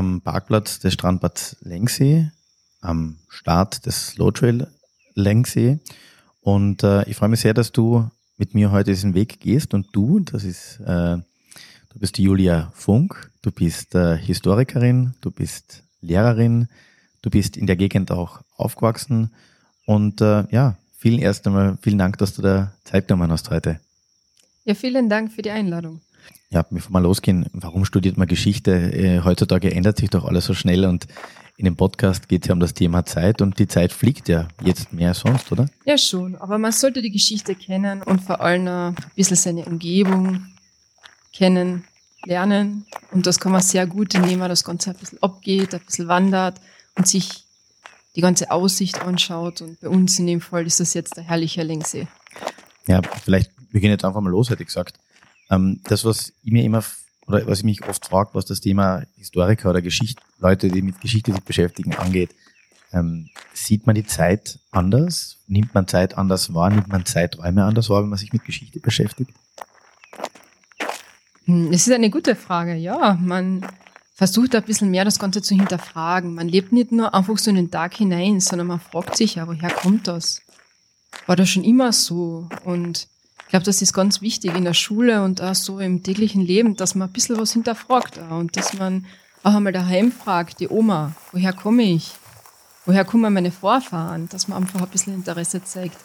am Parkplatz des Strandbads Lengsee, am Start des Slow Trail Lengsee. Und äh, ich freue mich sehr, dass du mit mir heute diesen Weg gehst. Und du, das ist, äh, du bist Julia Funk, du bist äh, Historikerin, du bist Lehrerin, du bist in der Gegend auch aufgewachsen. Und äh, ja, vielen erst einmal vielen Dank, dass du da Zeit genommen hast heute. Ja, vielen Dank für die Einladung. Ja, bevor wir losgehen, warum studiert man Geschichte? Äh, heutzutage ändert sich doch alles so schnell und in dem Podcast geht es ja um das Thema Zeit und die Zeit fliegt ja jetzt mehr als sonst, oder? Ja, schon. Aber man sollte die Geschichte kennen und vor allem ein bisschen seine Umgebung kennen, lernen. Und das kann man sehr gut, indem man das Ganze ein bisschen abgeht, ein bisschen wandert und sich die ganze Aussicht anschaut. Und bei uns in dem Fall ist das jetzt der herrliche Lengsee. Ja, vielleicht, wir gehen jetzt einfach mal los, hätte ich gesagt. Ähm, das, was ich mir immer, oder was ich mich oft frage, was das Thema Historiker oder Geschichte, Leute, die mit Geschichte sich beschäftigen, angeht, ähm, sieht man die Zeit anders? Nimmt man Zeit anders wahr? Nimmt man Zeiträume anders wahr, wenn man sich mit Geschichte beschäftigt? Hm, das ist eine gute Frage, ja. Man versucht ein bisschen mehr das Ganze zu hinterfragen. Man lebt nicht nur einfach so in den Tag hinein, sondern man fragt sich ja, woher kommt das? War das schon immer so? Und ich glaube, das ist ganz wichtig in der Schule und auch so im täglichen Leben, dass man ein bisschen was hinterfragt und dass man auch einmal daheim fragt, die Oma, woher komme ich? Woher kommen meine Vorfahren? Dass man einfach ein bisschen Interesse zeigt.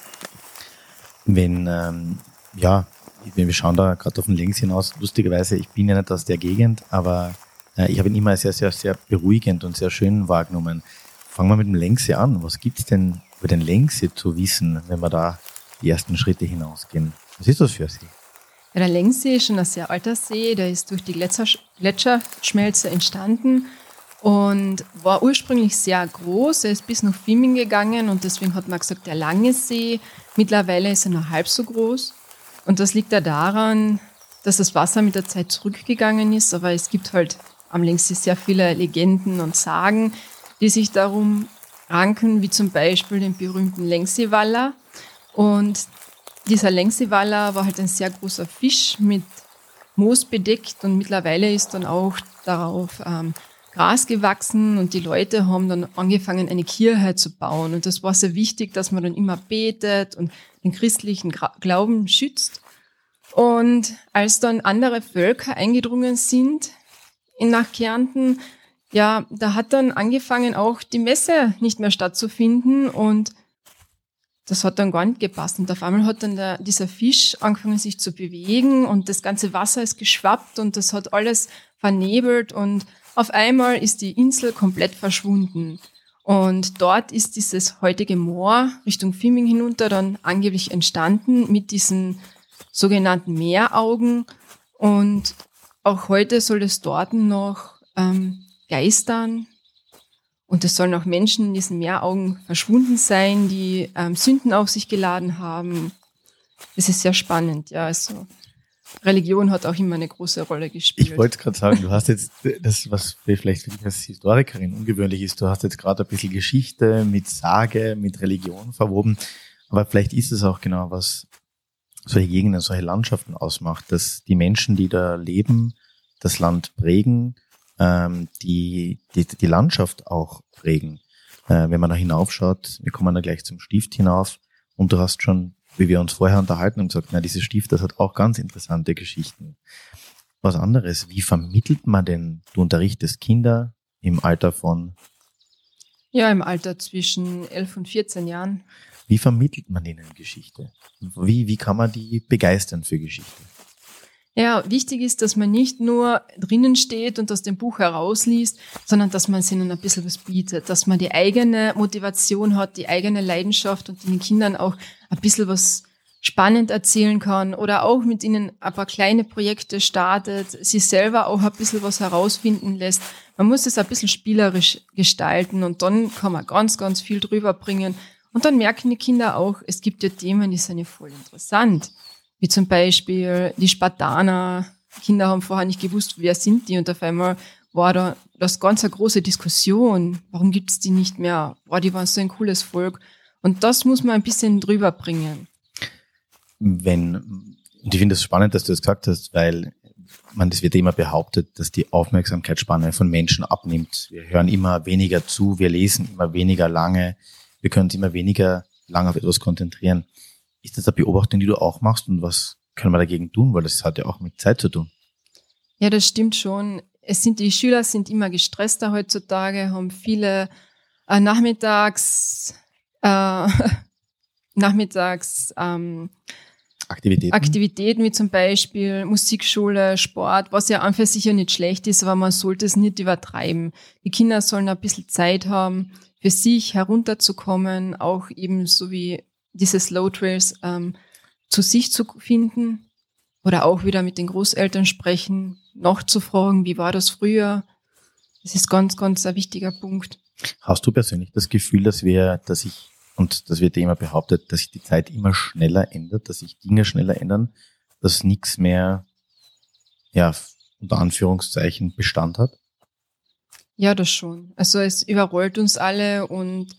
Wenn, ähm, ja, wir schauen da gerade auf den Links hinaus, lustigerweise, ich bin ja nicht aus der Gegend, aber äh, ich habe ihn immer sehr, sehr, sehr beruhigend und sehr schön wahrgenommen. Fangen wir mit dem Längse an. Was gibt's denn über den Längse zu wissen, wenn wir da die ersten Schritte hinausgehen? Was ist das für ein See? Ja, der Längssee ist schon ein sehr alter See, der ist durch die Gletscherschmelze entstanden und war ursprünglich sehr groß. Er ist bis nach Fimming gegangen und deswegen hat man gesagt, der lange See. Mittlerweile ist er nur halb so groß. Und das liegt ja daran, dass das Wasser mit der Zeit zurückgegangen ist, aber es gibt halt am Längssee sehr viele Legenden und Sagen, die sich darum ranken, wie zum Beispiel den berühmten Längsseewaller. Und dieser Längseewaller war halt ein sehr großer Fisch mit Moos bedeckt und mittlerweile ist dann auch darauf ähm, Gras gewachsen und die Leute haben dann angefangen, eine Kirche zu bauen. Und das war sehr wichtig, dass man dann immer betet und den christlichen Glauben schützt. Und als dann andere Völker eingedrungen sind nach Kärnten, ja, da hat dann angefangen auch die Messe nicht mehr stattzufinden und das hat dann gar nicht gepasst. Und auf einmal hat dann der, dieser Fisch angefangen, sich zu bewegen und das ganze Wasser ist geschwappt und das hat alles vernebelt und auf einmal ist die Insel komplett verschwunden. Und dort ist dieses heutige Moor Richtung Fimming hinunter dann angeblich entstanden mit diesen sogenannten Meeraugen. Und auch heute soll es dort noch ähm, geistern, und es sollen auch Menschen in diesen Meeraugen verschwunden sein, die ähm, Sünden auf sich geladen haben. Es ist sehr spannend, ja. Also Religion hat auch immer eine große Rolle gespielt. Ich wollte gerade sagen, du hast jetzt das, was vielleicht für dich als Historikerin ungewöhnlich ist, du hast jetzt gerade ein bisschen Geschichte mit Sage, mit Religion verwoben. Aber vielleicht ist es auch genau, was solche Gegenden, solche Landschaften ausmacht, dass die Menschen, die da leben, das Land prägen, ähm, die, die, die Landschaft auch prägen. Äh, wenn man da hinaufschaut, wir kommen da gleich zum Stift hinauf und du hast schon, wie wir uns vorher unterhalten und gesagt, na, dieses Stift, das hat auch ganz interessante Geschichten. Was anderes, wie vermittelt man denn, du unterrichtest Kinder im Alter von? Ja, im Alter zwischen 11 und 14 Jahren. Wie vermittelt man ihnen Geschichte? Wie, wie kann man die begeistern für Geschichte? Ja, wichtig ist, dass man nicht nur drinnen steht und aus dem Buch herausliest, sondern dass man ihnen ein bisschen was bietet, dass man die eigene Motivation hat, die eigene Leidenschaft und den Kindern auch ein bisschen was spannend erzählen kann oder auch mit ihnen ein paar kleine Projekte startet, sie selber auch ein bisschen was herausfinden lässt. Man muss es ein bisschen spielerisch gestalten und dann kann man ganz, ganz viel drüber bringen. Und dann merken die Kinder auch, es gibt ja Themen, die sind ja voll interessant. Wie zum Beispiel die Spartaner. Kinder haben vorher nicht gewusst, wer sind die und auf einmal war da das ganz eine große Diskussion. Warum gibt es die nicht mehr? Boah, die waren so ein cooles Volk. Und das muss man ein bisschen drüber bringen. Wenn, und ich finde es spannend, dass du das gesagt hast, weil man, das wird immer behauptet, dass die Aufmerksamkeitsspanne von Menschen abnimmt. Wir hören immer weniger zu, wir lesen immer weniger lange, wir können uns immer weniger lange auf etwas konzentrieren. Ist das eine Beobachtung, die du auch machst und was können wir dagegen tun? Weil das hat ja auch mit Zeit zu tun. Ja, das stimmt schon. Es sind, die Schüler sind immer gestresster heutzutage, haben viele äh, nachmittags, äh, nachmittags ähm, Aktivitäten. Aktivitäten wie zum Beispiel Musikschule, Sport, was ja an für sich ja nicht schlecht ist, aber man sollte es nicht übertreiben. Die Kinder sollen ein bisschen Zeit haben, für sich herunterzukommen, auch eben so wie diese Slow Trails ähm, zu sich zu finden oder auch wieder mit den Großeltern sprechen, nachzufragen, wie war das früher. Das ist ganz, ganz ein wichtiger Punkt. Hast du persönlich das Gefühl, dass wir, dass ich und das wird immer behauptet, dass sich die Zeit immer schneller ändert, dass sich Dinge schneller ändern, dass nichts mehr, ja, unter Anführungszeichen Bestand hat? Ja, das schon. Also es überrollt uns alle und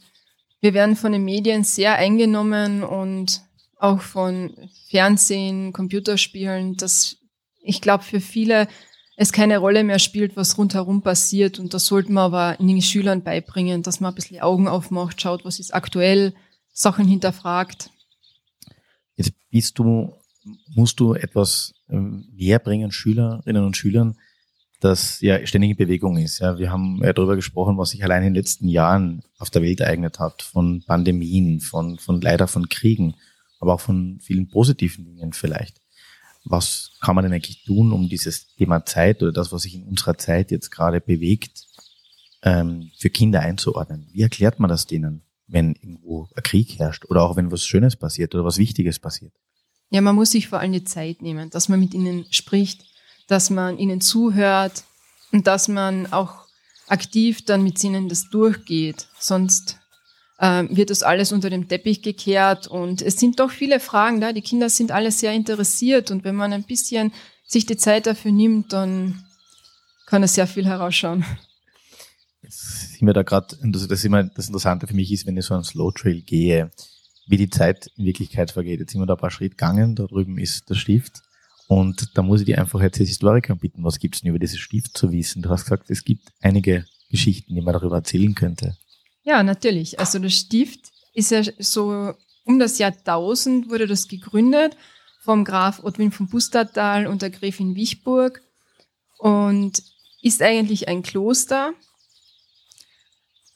wir werden von den Medien sehr eingenommen und auch von Fernsehen, Computerspielen, das ich glaube für viele es keine Rolle mehr spielt, was rundherum passiert. Und das sollten wir aber den Schülern beibringen, dass man ein bisschen Augen aufmacht, schaut, was ist aktuell, Sachen hinterfragt. Jetzt bist du, musst du etwas ähm, näher bringen, Schülerinnen und Schülern, das ja ständig in Bewegung ist. Ja, wir haben ja darüber gesprochen, was sich allein in den letzten Jahren auf der Welt ereignet hat, von Pandemien, von, von leider von Kriegen, aber auch von vielen positiven Dingen vielleicht was kann man denn eigentlich tun, um dieses Thema Zeit oder das, was sich in unserer Zeit jetzt gerade bewegt, ähm, für Kinder einzuordnen? Wie erklärt man das denen, wenn irgendwo ein Krieg herrscht oder auch wenn was Schönes passiert oder was Wichtiges passiert? Ja, man muss sich vor allem die Zeit nehmen, dass man mit ihnen spricht, dass man ihnen zuhört und dass man auch aktiv dann mit ihnen das durchgeht. Sonst ähm, wird das alles unter dem Teppich gekehrt und es sind doch viele Fragen da. Die Kinder sind alle sehr interessiert und wenn man ein bisschen sich die Zeit dafür nimmt, dann kann es sehr viel herausschauen. Jetzt sind wir da gerade, das, das immer das Interessante für mich ist, wenn ich so einen Slow Trail gehe, wie die Zeit in Wirklichkeit vergeht. Jetzt sind wir da ein paar Schritte gegangen, da drüben ist der Stift. Und da muss ich dir einfach jetzt als Historiker bitten, was gibt's denn über dieses Stift zu wissen? Du hast gesagt, es gibt einige Geschichten, die man darüber erzählen könnte. Ja, natürlich. Also der Stift ist ja so um das Jahr 1000 wurde das gegründet vom Graf Ottwin von Bustertal und der Gräfin Wichburg und ist eigentlich ein Kloster.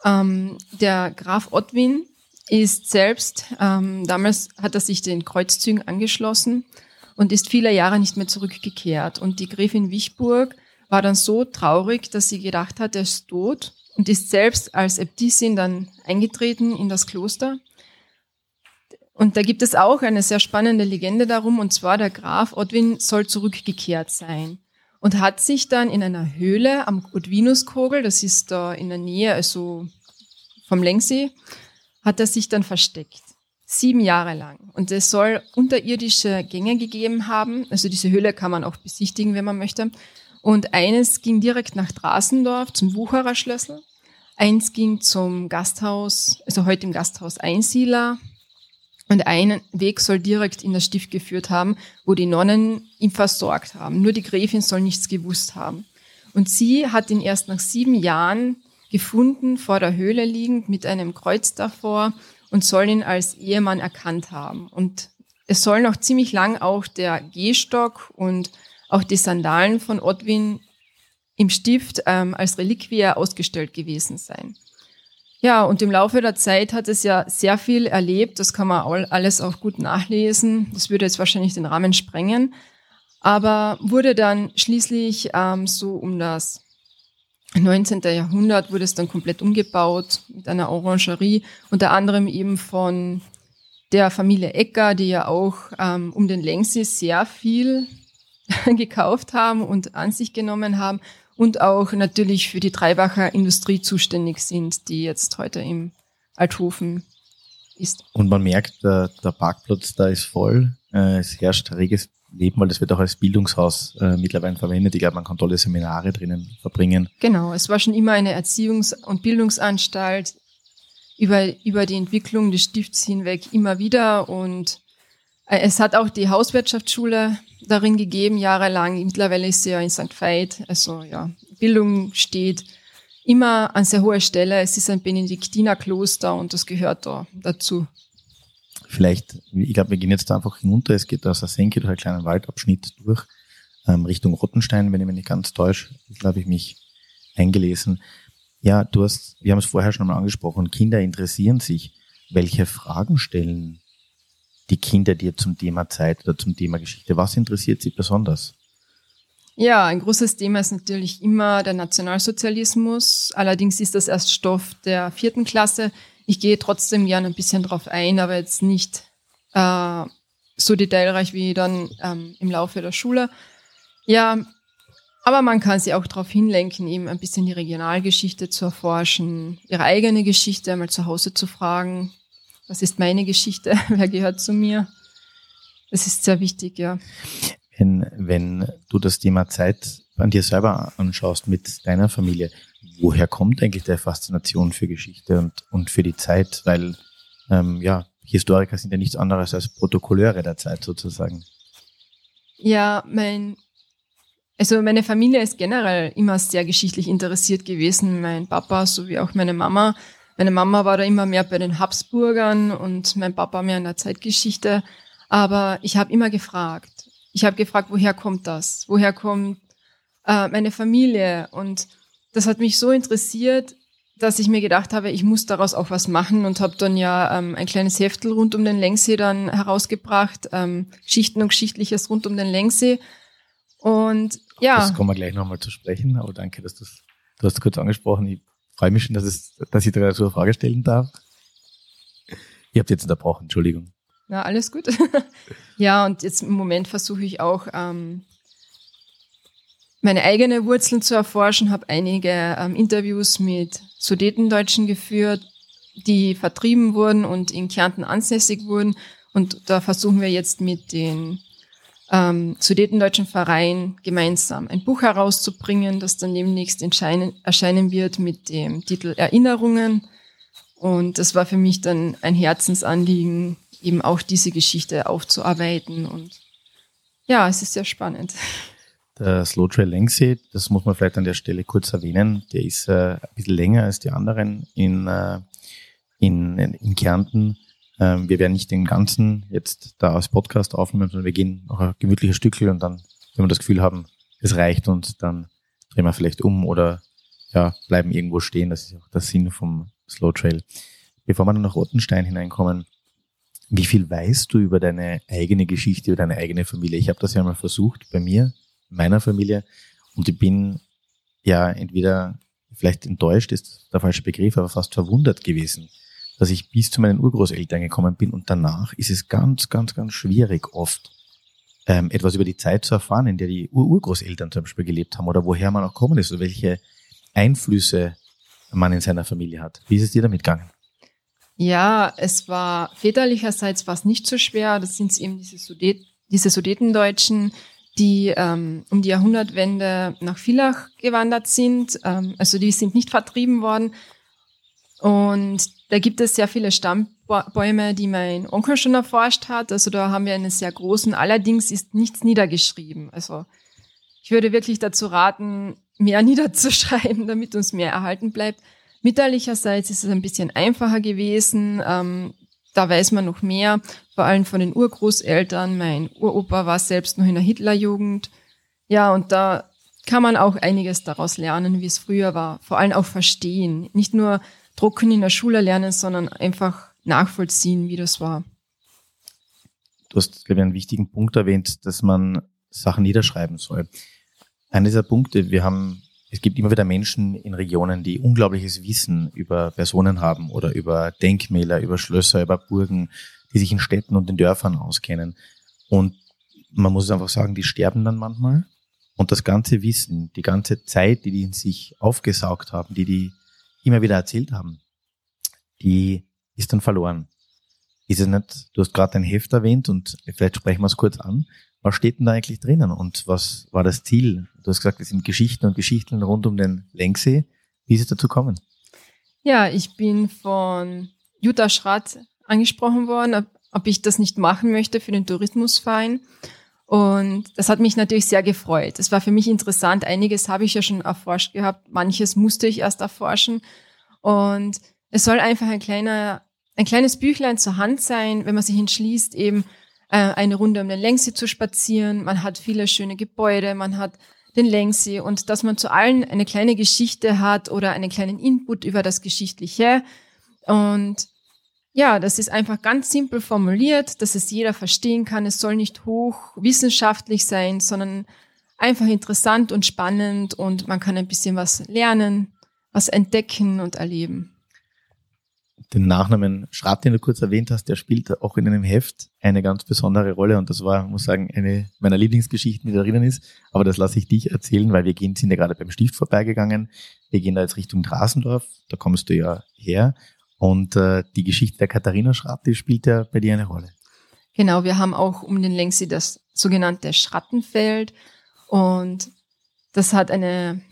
Ähm, der Graf Ottwin ist selbst, ähm, damals hat er sich den Kreuzzügen angeschlossen und ist viele Jahre nicht mehr zurückgekehrt. Und die Gräfin Wichburg war dann so traurig, dass sie gedacht hat, er ist tot und ist selbst als Äbtissin dann eingetreten in das Kloster. Und da gibt es auch eine sehr spannende Legende darum, und zwar der Graf Ottwin soll zurückgekehrt sein und hat sich dann in einer Höhle am Ottwinuskogel, das ist da in der Nähe, also vom Lengsee, hat er sich dann versteckt. Sieben Jahre lang. Und es soll unterirdische Gänge gegeben haben. Also diese Höhle kann man auch besichtigen, wenn man möchte. Und eines ging direkt nach Drasendorf zum Wucherer Schlössl. Eins ging zum Gasthaus, also heute im Gasthaus Einsiedler. Und ein Weg soll direkt in das Stift geführt haben, wo die Nonnen ihn versorgt haben. Nur die Gräfin soll nichts gewusst haben. Und sie hat ihn erst nach sieben Jahren gefunden, vor der Höhle liegend, mit einem Kreuz davor und soll ihn als Ehemann erkannt haben. Und es soll noch ziemlich lang auch der Gehstock und auch die Sandalen von Ottwin im Stift ähm, als Reliquie ausgestellt gewesen sein. Ja, und im Laufe der Zeit hat es ja sehr viel erlebt. Das kann man alles auch gut nachlesen. Das würde jetzt wahrscheinlich den Rahmen sprengen. Aber wurde dann schließlich ähm, so um das 19. Jahrhundert wurde es dann komplett umgebaut mit einer Orangerie, unter anderem eben von der Familie Ecker, die ja auch ähm, um den Längsee sehr viel gekauft haben und an sich genommen haben und auch natürlich für die Treibacher Industrie zuständig sind, die jetzt heute im Althofen ist. Und man merkt, der, der Parkplatz da ist voll. Äh, es herrscht reges Leben, weil das wird auch als Bildungshaus äh, mittlerweile verwendet. Ich glaube, man kann tolle Seminare drinnen verbringen. Genau, es war schon immer eine Erziehungs- und Bildungsanstalt über, über die Entwicklung des Stifts hinweg immer wieder und Es hat auch die Hauswirtschaftsschule darin gegeben, jahrelang. Mittlerweile ist sie ja in St. Veit. Also ja, Bildung steht immer an sehr hoher Stelle. Es ist ein Benediktinerkloster und das gehört da dazu. Vielleicht, ich glaube, wir gehen jetzt einfach hinunter. Es geht aus der Senke durch einen kleinen Waldabschnitt durch ähm, Richtung Rottenstein, wenn ich mich nicht ganz täusche. Da habe ich mich eingelesen. Ja, du hast, wir haben es vorher schon mal angesprochen, Kinder interessieren sich. Welche Fragen stellen die Kinder dir zum Thema Zeit oder zum Thema Geschichte? Was interessiert sie besonders? Ja, ein großes Thema ist natürlich immer der Nationalsozialismus. Allerdings ist das erst Stoff der vierten Klasse. Ich gehe trotzdem gerne ein bisschen drauf ein, aber jetzt nicht äh, so detailreich wie dann ähm, im Laufe der Schule. Ja, aber man kann sie auch darauf hinlenken, eben ein bisschen die Regionalgeschichte zu erforschen, ihre eigene Geschichte einmal zu Hause zu fragen. Was ist meine Geschichte? Wer gehört zu mir? Das ist sehr wichtig, ja. Wenn, wenn du das Thema Zeit an dir selber anschaust mit deiner Familie, woher kommt eigentlich der Faszination für Geschichte und, und für die Zeit? Weil, ähm, ja, Historiker sind ja nichts anderes als Protokolleure der Zeit sozusagen. Ja, mein also meine Familie ist generell immer sehr geschichtlich interessiert gewesen. Mein Papa sowie auch meine Mama. Meine Mama war da immer mehr bei den Habsburgern und mein Papa mehr in der Zeitgeschichte. Aber ich habe immer gefragt. Ich habe gefragt, woher kommt das? Woher kommt äh, meine Familie? Und das hat mich so interessiert, dass ich mir gedacht habe, ich muss daraus auch was machen und habe dann ja ähm, ein kleines Heftel rund um den Längsee dann herausgebracht, ähm, Geschichten und Geschichtliches rund um den Längsee. Und ja. Das kommen wir gleich nochmal zu sprechen, aber danke, dass du du hast kurz angesprochen. Ich freue mich schon, dass, es, dass ich dazu eine Frage stellen darf. Ihr habt jetzt unterbrochen, Entschuldigung. Ja, alles gut. ja, und jetzt im Moment versuche ich auch ähm, meine eigene Wurzeln zu erforschen, habe einige ähm, Interviews mit Sudetendeutschen geführt, die vertrieben wurden und in Kärnten ansässig wurden. Und da versuchen wir jetzt mit den ähm, Sudetendeutschen Verein gemeinsam ein Buch herauszubringen, das dann demnächst erscheinen wird mit dem Titel Erinnerungen. Und das war für mich dann ein Herzensanliegen, eben auch diese Geschichte aufzuarbeiten. Und ja, es ist sehr spannend. Der Slow Trail Längsee, das muss man vielleicht an der Stelle kurz erwähnen, der ist äh, ein bisschen länger als die anderen in, äh, in, in Kärnten ähm, wir werden nicht den ganzen jetzt da als Podcast aufnehmen, sondern wir gehen noch ein gemütliches Stückchen und dann, wenn wir das Gefühl haben, es reicht uns, dann drehen wir vielleicht um oder ja, bleiben irgendwo stehen. Das ist auch der Sinn vom Slow Trail. Bevor wir nach Rottenstein hineinkommen, wie viel weißt du über deine eigene Geschichte, über deine eigene Familie? Ich habe das ja mal versucht bei mir, meiner Familie, und ich bin ja entweder vielleicht enttäuscht, ist der falsche Begriff, aber fast verwundert gewesen, dass ich bis zu meinen Urgroßeltern gekommen bin und danach ist es ganz, ganz, ganz schwierig oft ähm, etwas über die Zeit zu erfahren, in der die Ur-Urgroßeltern zum Beispiel gelebt haben oder woher man auch kommen ist oder welche Einflüsse man in seiner Familie hat. Wie ist es dir damit gegangen? Ja, es war väterlicherseits es nicht so schwer. Das sind eben diese, Sudet diese Sudetendeutschen, die ähm, um die Jahrhundertwende nach Villach gewandert sind. Ähm, also die sind nicht vertrieben worden. Und da gibt es sehr viele Stammbäume, die mein Onkel schon erforscht hat. Also da haben wir einen sehr großen. Allerdings ist nichts niedergeschrieben. Also ich würde wirklich dazu raten, mehr niederzuschreiben, damit uns mehr erhalten bleibt. Mütterlicherseits ist es ein bisschen einfacher gewesen. Ähm, da weiß man noch mehr, vor allem von den Urgroßeltern. Mein Uropa war selbst noch in der Hitlerjugend. Ja, und da kann man auch einiges daraus lernen, wie es früher war. Vor allem auch verstehen. Nicht nur Drucken in der Schule lernen, sondern einfach nachvollziehen, wie das war. Du hast, glaube ich, einen wichtigen Punkt erwähnt, dass man Sachen niederschreiben soll. Einer dieser Punkte, wir haben, es gibt immer wieder Menschen in Regionen, die unglaubliches Wissen über Personen haben oder über Denkmäler, über Schlösser, über Burgen, die sich in Städten und in Dörfern auskennen. Und man muss einfach sagen, die sterben dann manchmal. Und das ganze Wissen, die ganze Zeit, die die in sich aufgesaugt haben, die die immer wieder erzählt haben, die ist dann verloren. Ist es nicht, du hast gerade dein Heft erwähnt und vielleicht sprechen wir es kurz an. Was steht denn da eigentlich drinnen und was war das Ziel? Du hast gesagt, es sind Geschichten und Geschichten rund um den Lenksee. Wie ist es dazu gekommen? Ja, ich bin von Jutta Schratt angesprochen worden. ob ich das nicht machen möchte für den Tourismusverein. Und das hat mich natürlich sehr gefreut. Es war für mich interessant. Einiges habe ich ja schon erforscht gehabt. Manches musste ich erst erforschen. Und es soll einfach ein kleiner, ein kleines Büchlein zur Hand sein, wenn man sich entschließt, eben eine Runde um den Längsee zu spazieren. Man hat viele schöne Gebäude, man hat den Längsee und dass man zu allen eine kleine Geschichte hat oder einen kleinen Input über das Geschichtliche. Und ja, das ist einfach ganz simpel formuliert, dass es jeder verstehen kann. Es soll nicht hoch wissenschaftlich sein, sondern einfach interessant und spannend und man kann ein bisschen was lernen, was entdecken und erleben. Den Nachnamen Schratt, den du kurz erwähnt hast, der spielt auch in einem Heft eine ganz besondere Rolle und das war, muss sagen, eine meiner Lieblingsgeschichten, die da drinnen ist. Aber das lasse ich dich erzählen, weil wir gehen, sind ja gerade beim Stift vorbeigegangen. Wir gehen da jetzt Richtung Drasendorf, da kommst du ja her und äh, die Geschichte der Katharina Schratt, die spielt ja bei dir eine Rolle. Genau, wir haben auch um den Längsi das sogenannte Schrattenfeld und das hat eine,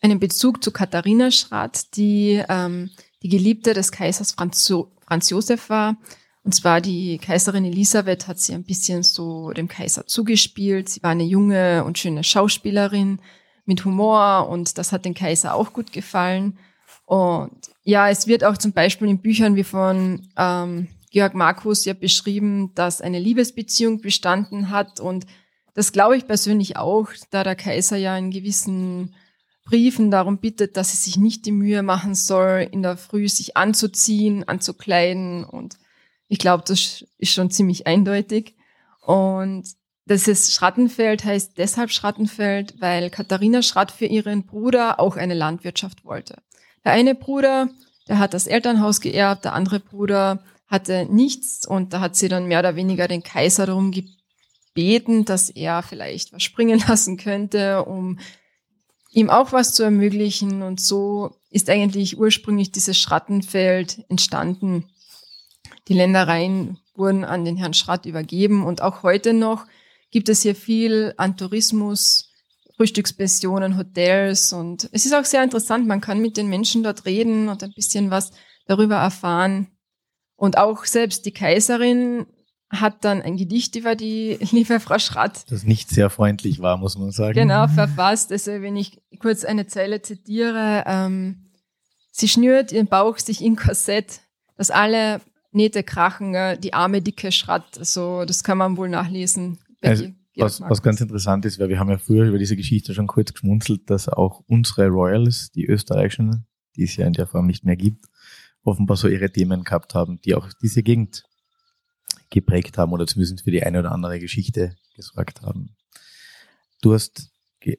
einen Bezug zu Katharina Schratt, die ähm, die Geliebte des Kaisers Franz, Franz Josef war. Und zwar die Kaiserin Elisabeth hat sie ein bisschen so dem Kaiser zugespielt. Sie war eine junge und schöne Schauspielerin mit Humor und das hat den Kaiser auch gut gefallen. Und ja, es wird auch zum Beispiel in Büchern wie von ähm, Georg Markus ja beschrieben, dass eine Liebesbeziehung bestanden hat. Und das glaube ich persönlich auch, da der Kaiser ja in gewissen Briefen darum bittet, dass sie sich nicht die Mühe machen soll, in der Früh sich anzuziehen, anzukleiden. Und ich glaube, das ist schon ziemlich eindeutig. Und das ist Schrattenfeld heißt deshalb Schrattenfeld, weil Katharina Schratt für ihren Bruder auch eine Landwirtschaft wollte. Der eine Bruder, der hat das Elternhaus geerbt, der andere Bruder hatte nichts und da hat sie dann mehr oder weniger den Kaiser darum gebeten, dass er vielleicht was springen lassen könnte, um ihm auch was zu ermöglichen. Und so ist eigentlich ursprünglich dieses Schrattenfeld entstanden. Die Ländereien wurden an den Herrn Schratt übergeben und auch heute noch gibt es hier viel an Tourismus, Frühstückspensionen, Hotels und es ist auch sehr interessant. Man kann mit den Menschen dort reden und ein bisschen was darüber erfahren. Und auch selbst die Kaiserin hat dann ein Gedicht über die liebe Frau Schratt. Das nicht sehr freundlich war, muss man sagen. Genau, verfasst. Also wenn ich kurz eine Zeile zitiere, ähm, sie schnürt ihren Bauch sich in Korsett, dass alle Nähte krachen, die arme dicke Schratt. Also das kann man wohl nachlesen. Also, was, was ganz interessant ist, weil wir haben ja früher über diese Geschichte schon kurz geschmunzelt, dass auch unsere Royals, die österreichischen, die es ja in der Form nicht mehr gibt, offenbar so ihre Themen gehabt haben, die auch diese Gegend geprägt haben oder zumindest für die eine oder andere Geschichte gesorgt haben. Du hast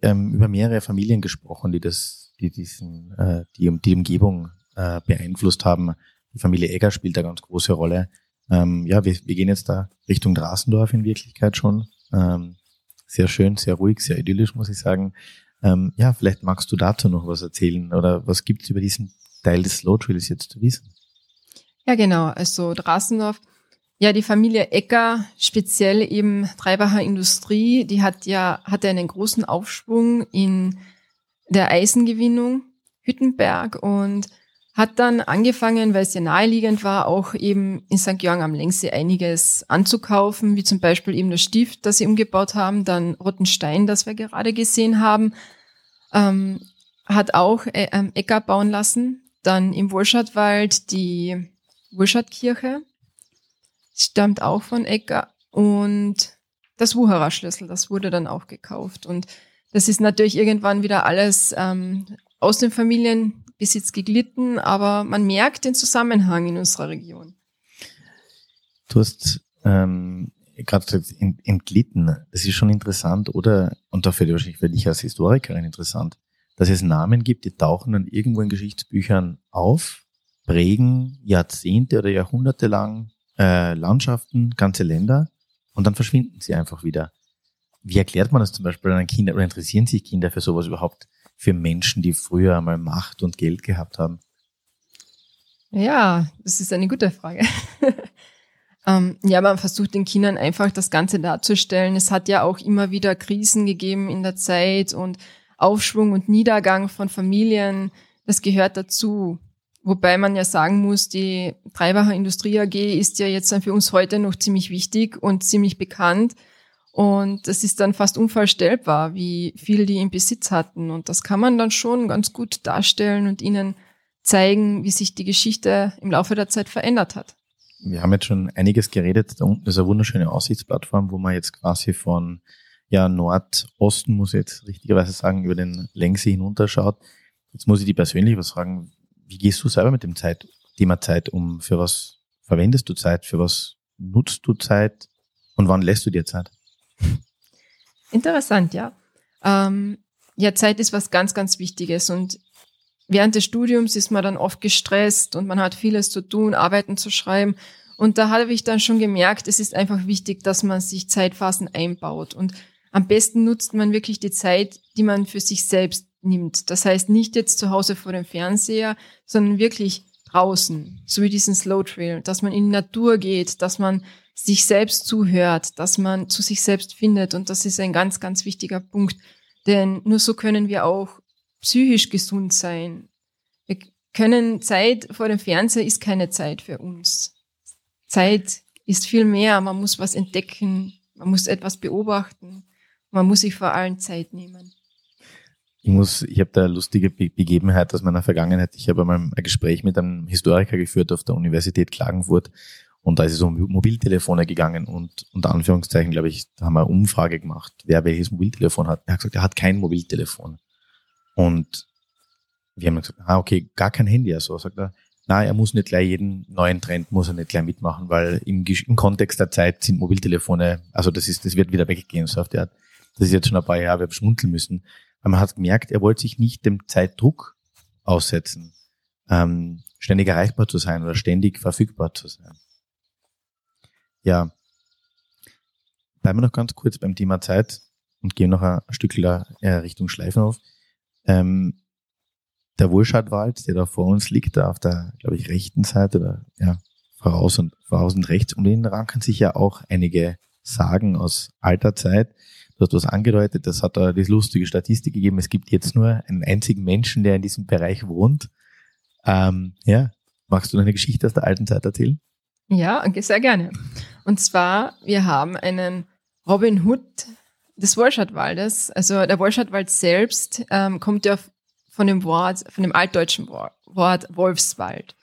ähm, über mehrere Familien gesprochen, die das, die diesen, äh, die, die Umgebung äh, beeinflusst haben. Die Familie Egger spielt eine ganz große Rolle. Ähm, ja, wir, wir gehen jetzt da Richtung Drasendorf in Wirklichkeit schon. Ähm, sehr schön, sehr ruhig, sehr idyllisch, muss ich sagen. Ähm, ja, vielleicht magst du dazu noch was erzählen oder was gibt es über diesen Teil des Slow Trails jetzt zu wissen? Ja, genau. Also Drasendorf, ja, die Familie Ecker, speziell eben Treibacher Industrie, die hat ja, hatte einen großen Aufschwung in der Eisengewinnung, Hüttenberg und hat dann angefangen, weil es ja naheliegend war, auch eben in St. Georg am Längsee einiges anzukaufen, wie zum Beispiel eben das Stift, das sie umgebaut haben, dann Rottenstein, das wir gerade gesehen haben, ähm, hat auch äh, ähm, Äcker bauen lassen, dann im Wohlschadwald die Wohlschadkirche, stammt auch von Ecker und das Wucherer Schlüssel, das wurde dann auch gekauft und das ist natürlich irgendwann wieder alles ähm, aus den Familien bis jetzt geglitten, aber man merkt den Zusammenhang in unserer Region. Du hast ähm, gerade entglitten. Das ist schon interessant, oder? Und dafür wahrscheinlich für dich als Historikerin interessant, dass es Namen gibt, die tauchen dann irgendwo in Geschichtsbüchern auf, prägen Jahrzehnte oder Jahrhunderte lang äh, Landschaften, ganze Länder und dann verschwinden sie einfach wieder. Wie erklärt man das zum Beispiel an Kindern oder interessieren sich Kinder für sowas überhaupt? für Menschen, die früher einmal Macht und Geld gehabt haben? Ja, das ist eine gute Frage. ähm, ja, man versucht den Kindern einfach das Ganze darzustellen. Es hat ja auch immer wieder Krisen gegeben in der Zeit und Aufschwung und Niedergang von Familien. Das gehört dazu. Wobei man ja sagen muss, die Treibacher Industrie AG ist ja jetzt für uns heute noch ziemlich wichtig und ziemlich bekannt. Und das ist dann fast unvorstellbar, wie viel die im Besitz hatten. Und das kann man dann schon ganz gut darstellen und ihnen zeigen, wie sich die Geschichte im Laufe der Zeit verändert hat. Wir haben jetzt schon einiges geredet. Da unten ist eine wunderschöne Aussichtsplattform, wo man jetzt quasi von ja, Nordosten, muss ich jetzt richtigerweise sagen, über den Längse hinunterschaut. Jetzt muss ich die persönlich was fragen. Wie gehst du selber mit dem Zeit, Thema Zeit um? Für was verwendest du Zeit? Für was nutzt du Zeit? Und wann lässt du dir Zeit? Interessant, ja. Ähm, ja, Zeit ist was ganz, ganz Wichtiges und während des Studiums ist man dann oft gestresst und man hat vieles zu tun, Arbeiten zu schreiben. Und da habe ich dann schon gemerkt, es ist einfach wichtig, dass man sich Zeitphasen einbaut. Und am besten nutzt man wirklich die Zeit, die man für sich selbst nimmt. Das heißt nicht jetzt zu Hause vor dem Fernseher, sondern wirklich draußen, so wie diesen Slow Trail, dass man in die Natur geht, dass man sich selbst zuhört, dass man zu sich selbst findet. Und das ist ein ganz, ganz wichtiger Punkt. Denn nur so können wir auch psychisch gesund sein. Wir können Zeit vor dem Fernseher ist keine Zeit für uns. Zeit ist viel mehr. Man muss was entdecken. Man muss etwas beobachten. Man muss sich vor allem Zeit nehmen. Ich muss, ich habe da lustige Begebenheit aus meiner Vergangenheit. Ich habe einmal ein Gespräch mit einem Historiker geführt auf der Universität Klagenfurt und da ist es um Mobiltelefone gegangen und unter Anführungszeichen, glaube ich, da haben wir eine Umfrage gemacht, wer welches Mobiltelefon hat. Er hat gesagt, er hat kein Mobiltelefon. Und wir haben gesagt, ah, okay, gar kein Handy. Also sagt er, na, er muss nicht gleich jeden neuen Trend, muss er nicht gleich mitmachen, weil im, im Kontext der Zeit sind Mobiltelefone, also das ist, das wird wieder weggehen, so auf. Das ist jetzt schon ein paar Jahre, wir haben schmunzeln müssen. Aber man hat gemerkt, er wollte sich nicht dem Zeitdruck aussetzen, ähm, ständig erreichbar zu sein oder ständig verfügbar zu sein. Ja. Bleiben wir noch ganz kurz beim Thema Zeit und gehen noch ein Stück äh, Richtung Schleifenhof. Ähm, der Wohlschadwald, der da vor uns liegt, da auf der, glaube ich, rechten Seite, oder, ja, voraus und, voraus und rechts, um den ranken sich ja auch einige Sagen aus alter Zeit. Du hast was angedeutet, das hat die lustige Statistik gegeben. Es gibt jetzt nur einen einzigen Menschen, der in diesem Bereich wohnt. Ähm, ja, magst du eine Geschichte aus der alten Zeit erzählen? Ja, sehr gerne. Und zwar, wir haben einen Robin Hood des Wolschatwaldes. Also der Wolschatwald selbst ähm, kommt ja von dem Wort, von dem altdeutschen Wort Wolfswald.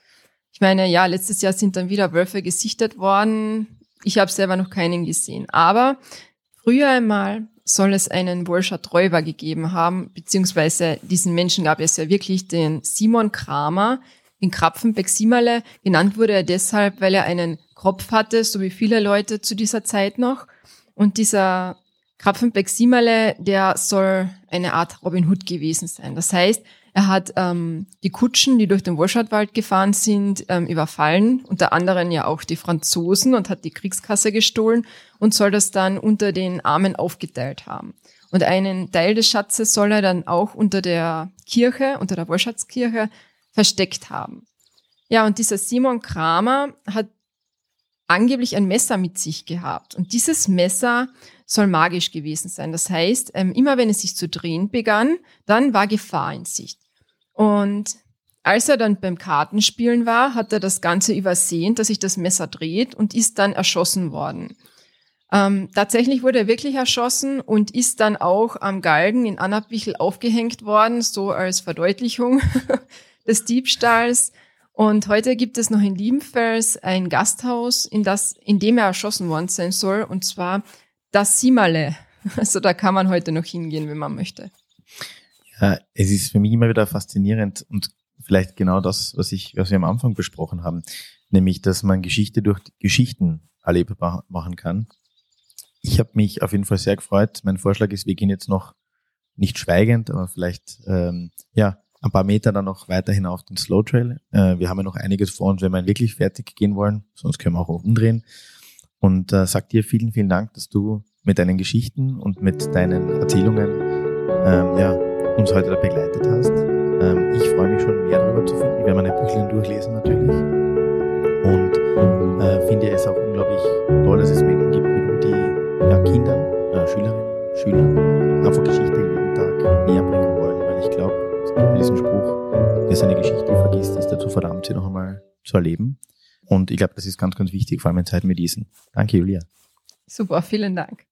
Ich meine, ja, letztes Jahr sind dann wieder Wölfe gesichtet worden. Ich habe selber noch keinen gesehen. Aber früher einmal soll es einen Wolschat-Räuber gegeben haben, beziehungsweise diesen Menschen gab es ja wirklich, den Simon Kramer, in Krapfenbeck-Simerle. Genannt wurde er deshalb, weil er einen Kopf hatte, so wie viele Leute zu dieser Zeit noch. Und dieser Krapfenbeck-Simerle, der soll eine Art Robin Hood gewesen sein. Das heißt, er hat ähm, die Kutschen, die durch den Wolschatwald gefahren sind, ähm, überfallen, unter anderem ja auch die Franzosen und hat die Kriegskasse gestohlen und soll das dann unter den Armen aufgeteilt haben. Und einen Teil des Schatzes soll er dann auch unter der Kirche, unter der Wolschatzkirche versteckt haben. Ja, und dieser Simon Kramer hat angeblich ein Messer mit sich gehabt. Und dieses Messer soll magisch gewesen sein. Das heißt, ähm, immer wenn es sich zu drehen begann, dann war Gefahr in Sicht. Und als er dann beim Kartenspielen war, hat er das Ganze übersehen, dass sich das Messer dreht und ist dann erschossen worden. Ähm, tatsächlich wurde er wirklich erschossen und ist dann auch am Galgen in Annabwichel aufgehängt worden, so als Verdeutlichung des Diebstahls. Und heute gibt es noch in Liebenfels ein Gasthaus, in, das, in dem er erschossen worden sein soll, und zwar das Simale. Also da kann man heute noch hingehen, wenn man möchte. Ja, es ist für mich immer wieder faszinierend und vielleicht genau das, was ich, was wir am Anfang besprochen haben, nämlich, dass man Geschichte durch Geschichten erlebbar machen kann. Ich habe mich auf jeden Fall sehr gefreut. Mein Vorschlag ist, wir gehen jetzt noch nicht schweigend, aber vielleicht ähm, ja ein paar Meter dann noch weiter hinauf den Slow Trail. Äh, wir haben ja noch einiges vor uns, wenn wir wirklich fertig gehen wollen, sonst können wir auch umdrehen. Und äh, sag dir vielen, vielen Dank, dass du mit deinen Geschichten und mit deinen Erzählungen ähm, ja, uns heute da begleitet hast. Ähm, ich freue mich schon mehr darüber zu finden. Ich werde meine Büchlein durchlesen natürlich. Und äh, finde es auch unglaublich toll, dass es Menschen ja, Kindern, äh, Schülerinnen, Schülern einfach Geschichte jeden Tag näher bringen wollen. Weil ich glaube, es gibt diesen Spruch, wer seine Geschichte vergisst, ist dazu verdammt, sie noch einmal zu erleben. Und ich glaube, das ist ganz, ganz wichtig, vor allem in Zeiten wie diesen. Danke, Julia. Super, vielen Dank.